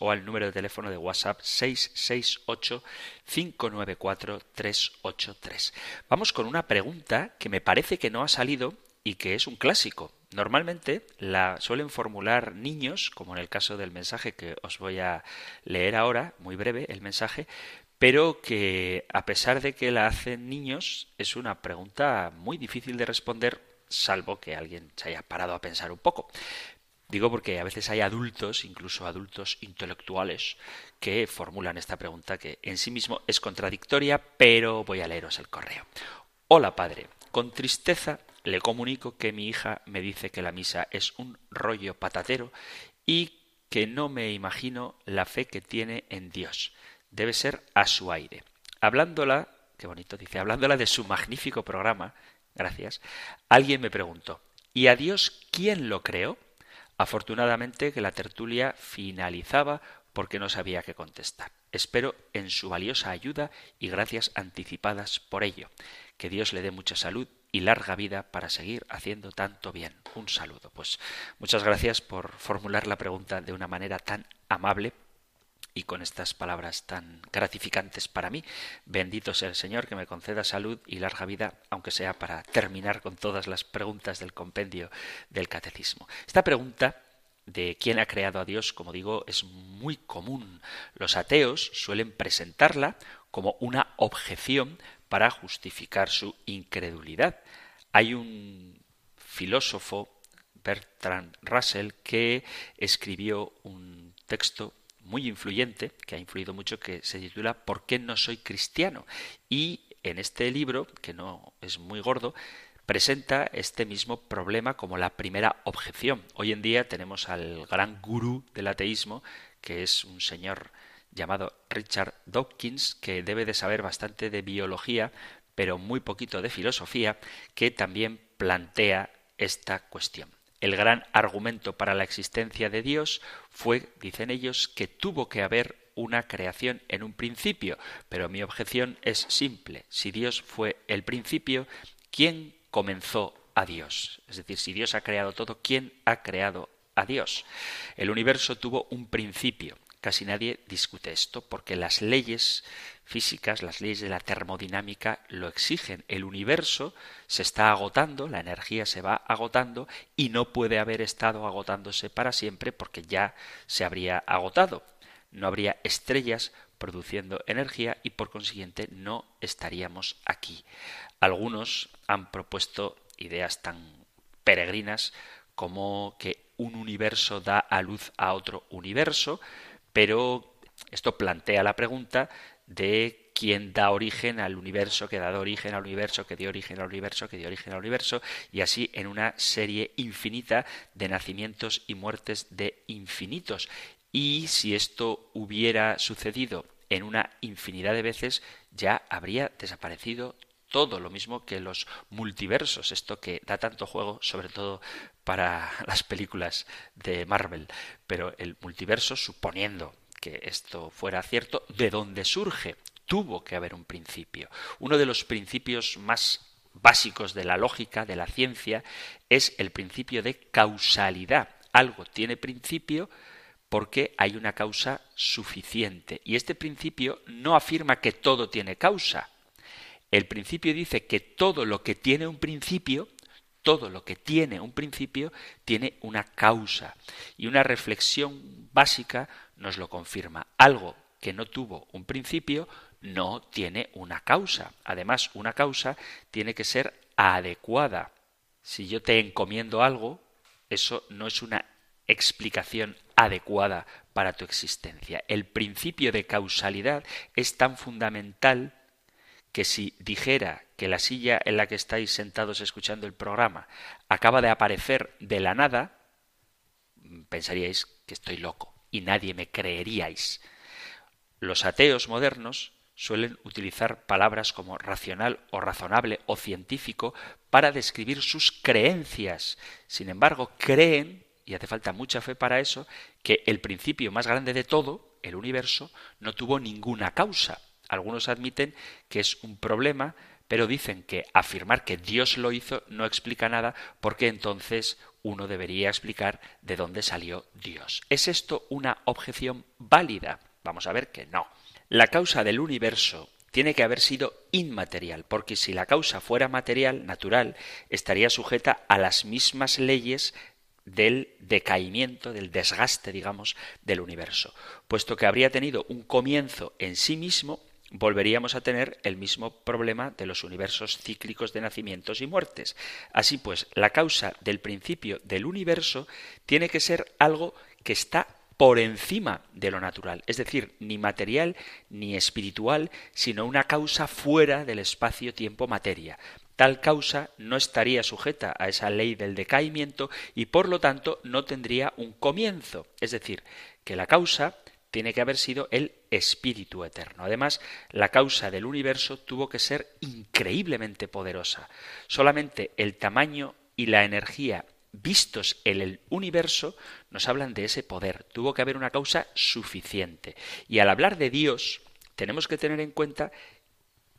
Speaker 1: o al número de teléfono de WhatsApp 668 594 383. Vamos con una pregunta que me parece que no ha salido y que es un clásico. Normalmente la suelen formular niños, como en el caso del mensaje que os voy a leer ahora, muy breve el mensaje, pero que a pesar de que la hacen niños, es una pregunta muy difícil de responder, salvo que alguien se haya parado a pensar un poco. Digo porque a veces hay adultos, incluso adultos intelectuales, que formulan esta pregunta que en sí mismo es contradictoria, pero voy a leeros el correo. Hola padre, con tristeza le comunico que mi hija me dice que la misa es un rollo patatero y que no me imagino la fe que tiene en Dios. Debe ser a su aire. Hablándola, qué bonito dice, hablándola de su magnífico programa, gracias, alguien me preguntó, ¿y a Dios quién lo creó? Afortunadamente que la tertulia finalizaba porque no sabía qué contestar. Espero en su valiosa ayuda y gracias anticipadas por ello. Que Dios le dé mucha salud y larga vida para seguir haciendo tanto bien. Un saludo. Pues muchas gracias por formular la pregunta de una manera tan amable y con estas palabras tan gratificantes para mí. Bendito sea el Señor que me conceda salud y larga vida, aunque sea para terminar con todas las preguntas del compendio del catecismo. Esta pregunta de quién ha creado a Dios, como digo, es muy común. Los ateos suelen presentarla como una objeción para justificar su incredulidad. Hay un filósofo, Bertrand Russell, que escribió un texto muy influyente, que ha influido mucho, que se titula ¿Por qué no soy cristiano? Y en este libro, que no es muy gordo, presenta este mismo problema como la primera objeción. Hoy en día tenemos al gran gurú del ateísmo, que es un señor llamado Richard Dawkins, que debe de saber bastante de biología, pero muy poquito de filosofía, que también plantea esta cuestión. El gran argumento para la existencia de Dios fue, dicen ellos, que tuvo que haber una creación en un principio, pero mi objeción es simple. Si Dios fue el principio, ¿quién comenzó a Dios? Es decir, si Dios ha creado todo, ¿quién ha creado a Dios? El universo tuvo un principio, Casi nadie discute esto porque las leyes físicas, las leyes de la termodinámica lo exigen. El universo se está agotando, la energía se va agotando y no puede haber estado agotándose para siempre porque ya se habría agotado. No habría estrellas produciendo energía y por consiguiente no estaríamos aquí. Algunos han propuesto ideas tan peregrinas como que un universo da a luz a otro universo, pero esto plantea la pregunta de quién da origen al universo, que da origen al universo, que dio origen al universo, que dio origen al universo, y así en una serie infinita de nacimientos y muertes de infinitos. Y si esto hubiera sucedido en una infinidad de veces, ya habría desaparecido todo, lo mismo que los multiversos, esto que da tanto juego, sobre todo para las películas de Marvel. Pero el multiverso, suponiendo que esto fuera cierto, ¿de dónde surge? Tuvo que haber un principio. Uno de los principios más básicos de la lógica, de la ciencia, es el principio de causalidad. Algo tiene principio porque hay una causa suficiente. Y este principio no afirma que todo tiene causa. El principio dice que todo lo que tiene un principio todo lo que tiene un principio tiene una causa. Y una reflexión básica nos lo confirma. Algo que no tuvo un principio no tiene una causa. Además, una causa tiene que ser adecuada. Si yo te encomiendo algo, eso no es una explicación adecuada para tu existencia. El principio de causalidad es tan fundamental que si dijera que la silla en la que estáis sentados escuchando el programa acaba de aparecer de la nada, pensaríais que estoy loco y nadie me creeríais. Los ateos modernos suelen utilizar palabras como racional o razonable o científico para describir sus creencias. Sin embargo, creen, y hace falta mucha fe para eso, que el principio más grande de todo, el universo, no tuvo ninguna causa. Algunos admiten que es un problema, pero dicen que afirmar que Dios lo hizo no explica nada porque entonces uno debería explicar de dónde salió Dios. ¿Es esto una objeción válida? Vamos a ver que no. La causa del universo tiene que haber sido inmaterial, porque si la causa fuera material, natural, estaría sujeta a las mismas leyes del decaimiento, del desgaste, digamos, del universo. Puesto que habría tenido un comienzo en sí mismo, volveríamos a tener el mismo problema de los universos cíclicos de nacimientos y muertes. Así pues, la causa del principio del universo tiene que ser algo que está por encima de lo natural, es decir, ni material ni espiritual, sino una causa fuera del espacio-tiempo-materia. Tal causa no estaría sujeta a esa ley del decaimiento y por lo tanto no tendría un comienzo, es decir, que la causa tiene que haber sido el espíritu eterno. Además, la causa del universo tuvo que ser increíblemente poderosa. Solamente el tamaño y la energía vistos en el universo nos hablan de ese poder. Tuvo que haber una causa suficiente. Y al hablar de Dios, tenemos que tener en cuenta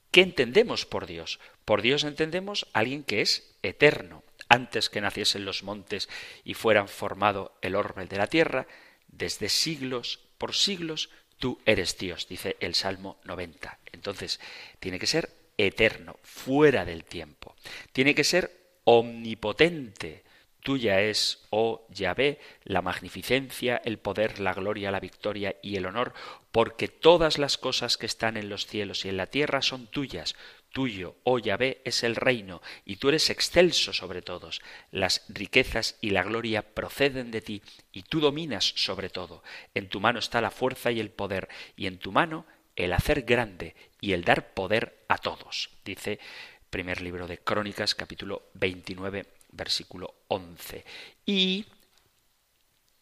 Speaker 1: qué entendemos por Dios. Por Dios entendemos a alguien que es eterno. Antes que naciesen los montes y fueran formado el orbe de la tierra, desde siglos por siglos tú eres Dios, dice el Salmo 90. Entonces, tiene que ser eterno, fuera del tiempo. Tiene que ser omnipotente, Tuya es, oh Yahvé, la magnificencia, el poder, la gloria, la victoria y el honor, porque todas las cosas que están en los cielos y en la tierra son tuyas. Tuyo, oh Yahvé, es el reino, y tú eres excelso sobre todos. Las riquezas y la gloria proceden de ti, y tú dominas sobre todo. En tu mano está la fuerza y el poder, y en tu mano el hacer grande y el dar poder a todos. Dice primer libro de Crónicas, capítulo 29, versículo 11. Y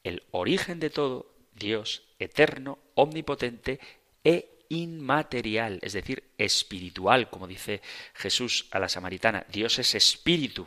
Speaker 1: el origen de todo, Dios eterno, omnipotente e inmaterial, es decir, espiritual, como dice Jesús a la samaritana. Dios es espíritu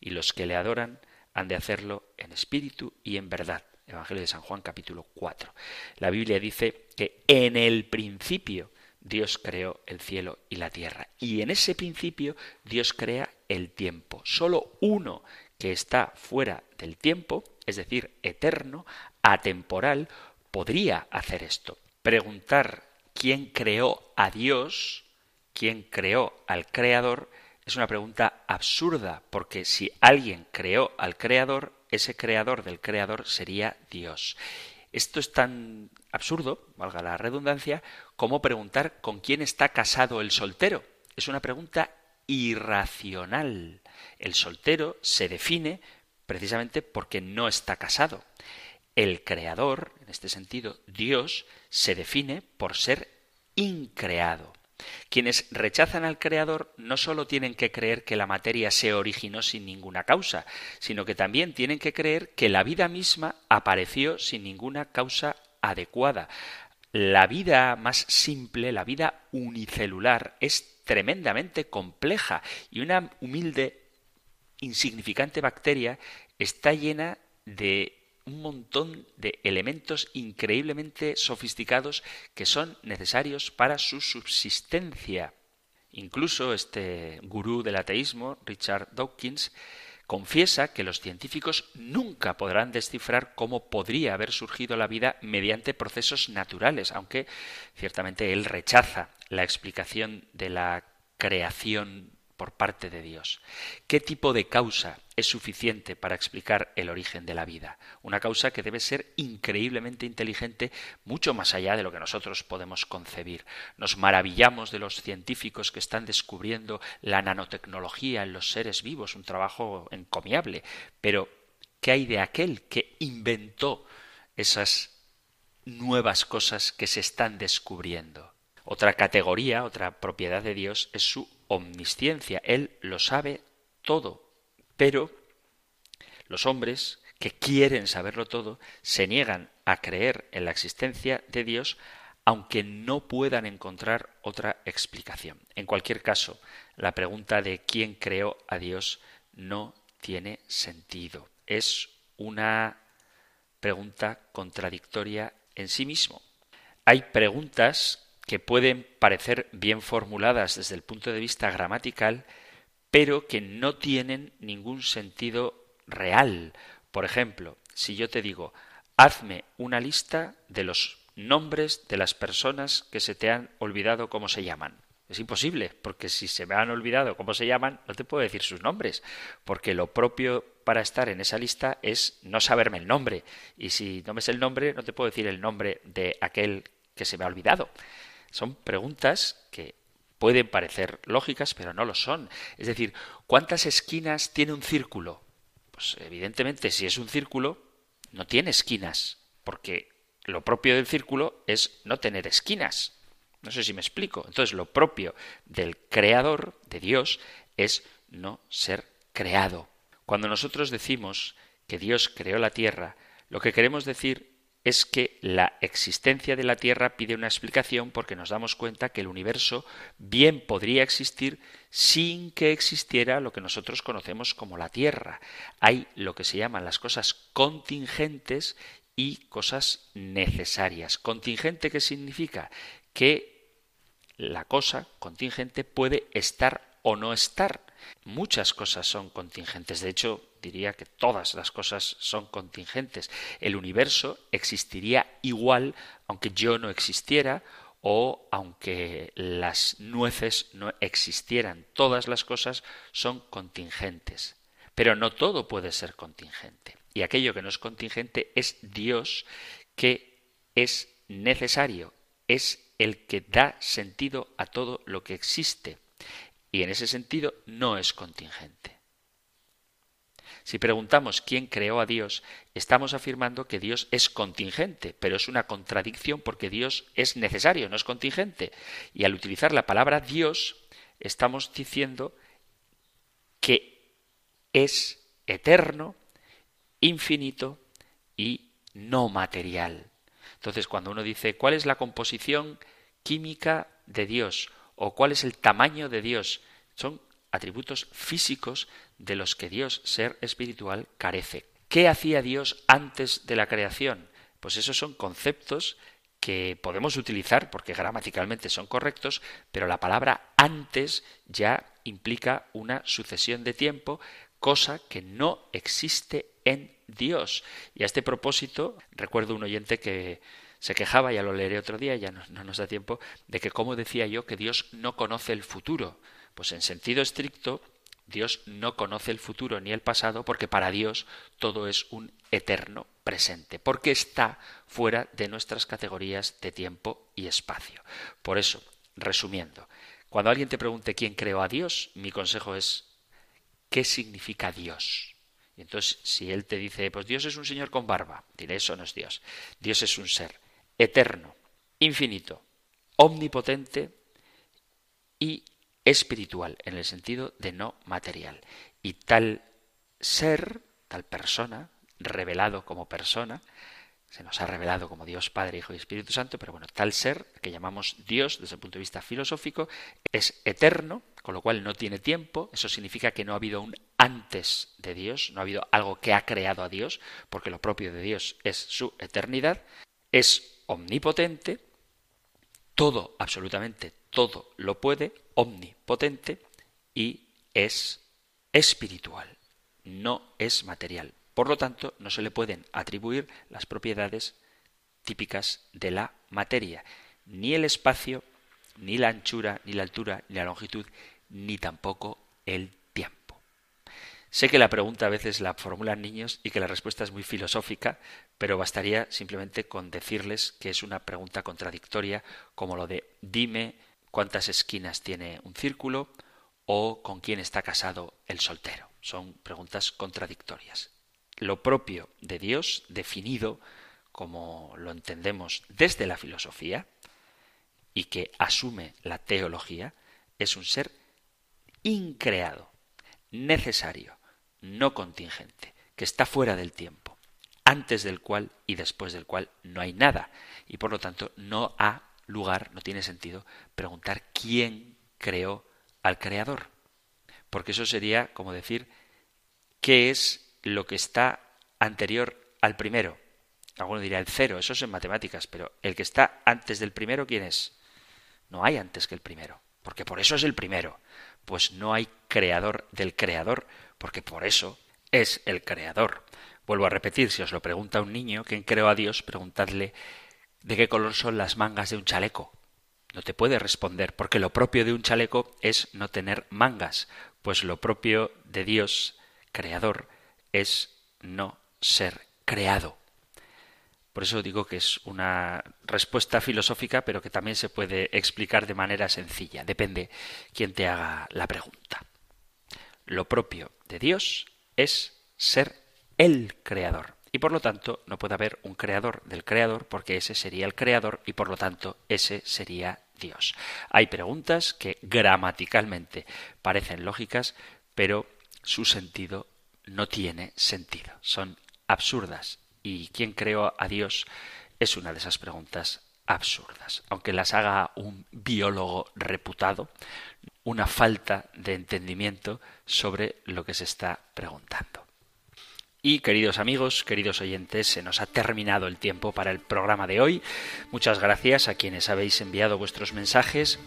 Speaker 1: y los que le adoran han de hacerlo en espíritu y en verdad. Evangelio de San Juan capítulo 4. La Biblia dice que en el principio Dios creó el cielo y la tierra. Y en ese principio Dios crea el tiempo. Solo uno que está fuera del tiempo, es decir, eterno, atemporal, podría hacer esto. Preguntar quién creó a Dios, quién creó al Creador, es una pregunta absurda, porque si alguien creó al Creador, ese creador del Creador sería Dios. Esto es tan absurdo, valga la redundancia, como preguntar con quién está casado el soltero. Es una pregunta irracional. El soltero se define precisamente porque no está casado. El creador, en este sentido, Dios, se define por ser increado. Quienes rechazan al Creador no solo tienen que creer que la materia se originó sin ninguna causa, sino que también tienen que creer que la vida misma apareció sin ninguna causa adecuada. La vida más simple, la vida unicelular, es tremendamente compleja y una humilde, insignificante bacteria está llena de un montón de elementos increíblemente sofisticados que son necesarios para su subsistencia. Incluso este gurú del ateísmo, Richard Dawkins, confiesa que los científicos nunca podrán descifrar cómo podría haber surgido la vida mediante procesos naturales, aunque ciertamente él rechaza la explicación de la creación por parte de Dios. ¿Qué tipo de causa es suficiente para explicar el origen de la vida? Una causa que debe ser increíblemente inteligente, mucho más allá de lo que nosotros podemos concebir. Nos maravillamos de los científicos que están descubriendo la nanotecnología en los seres vivos, un trabajo encomiable, pero ¿qué hay de aquel que inventó esas nuevas cosas que se están descubriendo. Otra categoría, otra propiedad de Dios es su omnisciencia. Él lo sabe todo. Pero los hombres que quieren saberlo todo se niegan a creer en la existencia de Dios aunque no puedan encontrar otra explicación. En cualquier caso, la pregunta de quién creó a Dios no tiene sentido. Es una pregunta contradictoria en sí mismo. Hay preguntas que pueden parecer bien formuladas desde el punto de vista gramatical, pero que no tienen ningún sentido real. Por ejemplo, si yo te digo, hazme una lista de los nombres de las personas que se te han olvidado cómo se llaman. Es imposible, porque si se me han olvidado cómo se llaman, no te puedo decir sus nombres, porque lo propio para estar en esa lista es no saberme el nombre. Y si no me sé el nombre, no te puedo decir el nombre de aquel que se me ha olvidado. Son preguntas que pueden parecer lógicas, pero no lo son. Es decir, ¿cuántas esquinas tiene un círculo? Pues evidentemente, si es un círculo, no tiene esquinas, porque lo propio del círculo es no tener esquinas. No sé si me explico. Entonces, lo propio del creador, de Dios, es no ser creado. Cuando nosotros decimos que Dios creó la tierra, lo que queremos decir es que la existencia de la Tierra pide una explicación porque nos damos cuenta que el universo bien podría existir sin que existiera lo que nosotros conocemos como la Tierra. Hay lo que se llaman las cosas contingentes y cosas necesarias. Contingente, ¿qué significa? Que la cosa contingente puede estar o no estar. Muchas cosas son contingentes. De hecho, diría que todas las cosas son contingentes. El universo existiría igual aunque yo no existiera o aunque las nueces no existieran. Todas las cosas son contingentes. Pero no todo puede ser contingente. Y aquello que no es contingente es Dios que es necesario, es el que da sentido a todo lo que existe. Y en ese sentido no es contingente. Si preguntamos quién creó a Dios, estamos afirmando que Dios es contingente, pero es una contradicción porque Dios es necesario, no es contingente. Y al utilizar la palabra Dios, estamos diciendo que es eterno, infinito y no material. Entonces, cuando uno dice cuál es la composición química de Dios o cuál es el tamaño de Dios, son atributos físicos de los que Dios, ser espiritual, carece. ¿Qué hacía Dios antes de la creación? Pues esos son conceptos que podemos utilizar porque gramaticalmente son correctos, pero la palabra antes ya implica una sucesión de tiempo, cosa que no existe en Dios. Y a este propósito, recuerdo un oyente que se quejaba, ya lo leeré otro día, ya no, no nos da tiempo, de que como decía yo que Dios no conoce el futuro. Pues en sentido estricto, Dios no conoce el futuro ni el pasado porque para Dios todo es un eterno presente, porque está fuera de nuestras categorías de tiempo y espacio. Por eso, resumiendo, cuando alguien te pregunte quién creó a Dios, mi consejo es ¿qué significa Dios? Y entonces, si él te dice, pues Dios es un señor con barba, diré, eso no es Dios. Dios es un ser eterno, infinito, omnipotente y espiritual, en el sentido de no material. Y tal ser, tal persona, revelado como persona, se nos ha revelado como Dios Padre, Hijo y Espíritu Santo, pero bueno, tal ser, que llamamos Dios desde el punto de vista filosófico, es eterno, con lo cual no tiene tiempo, eso significa que no ha habido un antes de Dios, no ha habido algo que ha creado a Dios, porque lo propio de Dios es su eternidad, es omnipotente, todo, absolutamente todo lo puede, omnipotente, y es espiritual, no es material. Por lo tanto, no se le pueden atribuir las propiedades típicas de la materia, ni el espacio, ni la anchura, ni la altura, ni la longitud, ni tampoco el. Sé que la pregunta a veces la formulan niños y que la respuesta es muy filosófica, pero bastaría simplemente con decirles que es una pregunta contradictoria, como lo de dime cuántas esquinas tiene un círculo o con quién está casado el soltero. Son preguntas contradictorias. Lo propio de Dios, definido como lo entendemos desde la filosofía, y que asume la teología, es un ser increado, necesario, no contingente, que está fuera del tiempo, antes del cual y después del cual no hay nada, y por lo tanto no ha lugar, no tiene sentido preguntar quién creó al creador, porque eso sería como decir qué es lo que está anterior al primero. Alguno diría el cero, eso es en matemáticas, pero el que está antes del primero, ¿quién es? No hay antes que el primero, porque por eso es el primero. Pues no hay creador del creador, porque por eso es el creador. Vuelvo a repetir, si os lo pregunta un niño, ¿quién creó a Dios? Preguntadle de qué color son las mangas de un chaleco. No te puede responder, porque lo propio de un chaleco es no tener mangas, pues lo propio de Dios, creador, es no ser creado. Por eso digo que es una respuesta filosófica, pero que también se puede explicar de manera sencilla. Depende quién te haga la pregunta. Lo propio de Dios es ser el creador. Y por lo tanto no puede haber un creador del creador porque ese sería el creador y por lo tanto ese sería Dios. Hay preguntas que gramaticalmente parecen lógicas, pero su sentido no tiene sentido. Son absurdas. ¿Y quién creó a Dios? Es una de esas preguntas absurdas. Aunque las haga un biólogo reputado, una falta de entendimiento sobre lo que se está preguntando. Y queridos amigos, queridos oyentes, se nos ha terminado el tiempo para el programa de hoy. Muchas gracias a quienes habéis enviado vuestros mensajes.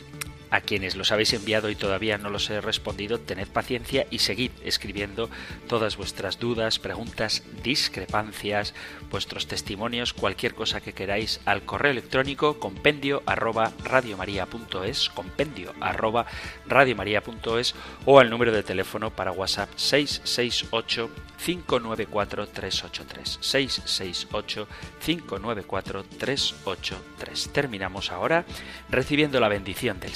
Speaker 1: A quienes los habéis enviado y todavía no los he respondido, tened paciencia y seguid escribiendo todas vuestras dudas, preguntas, discrepancias, vuestros testimonios, cualquier cosa que queráis al correo electrónico compendio arroba radiomaria.es, compendio arroba radiomaria.es o al número de teléfono para WhatsApp 668 594 383 668 594 383. Terminamos ahora recibiendo la bendición del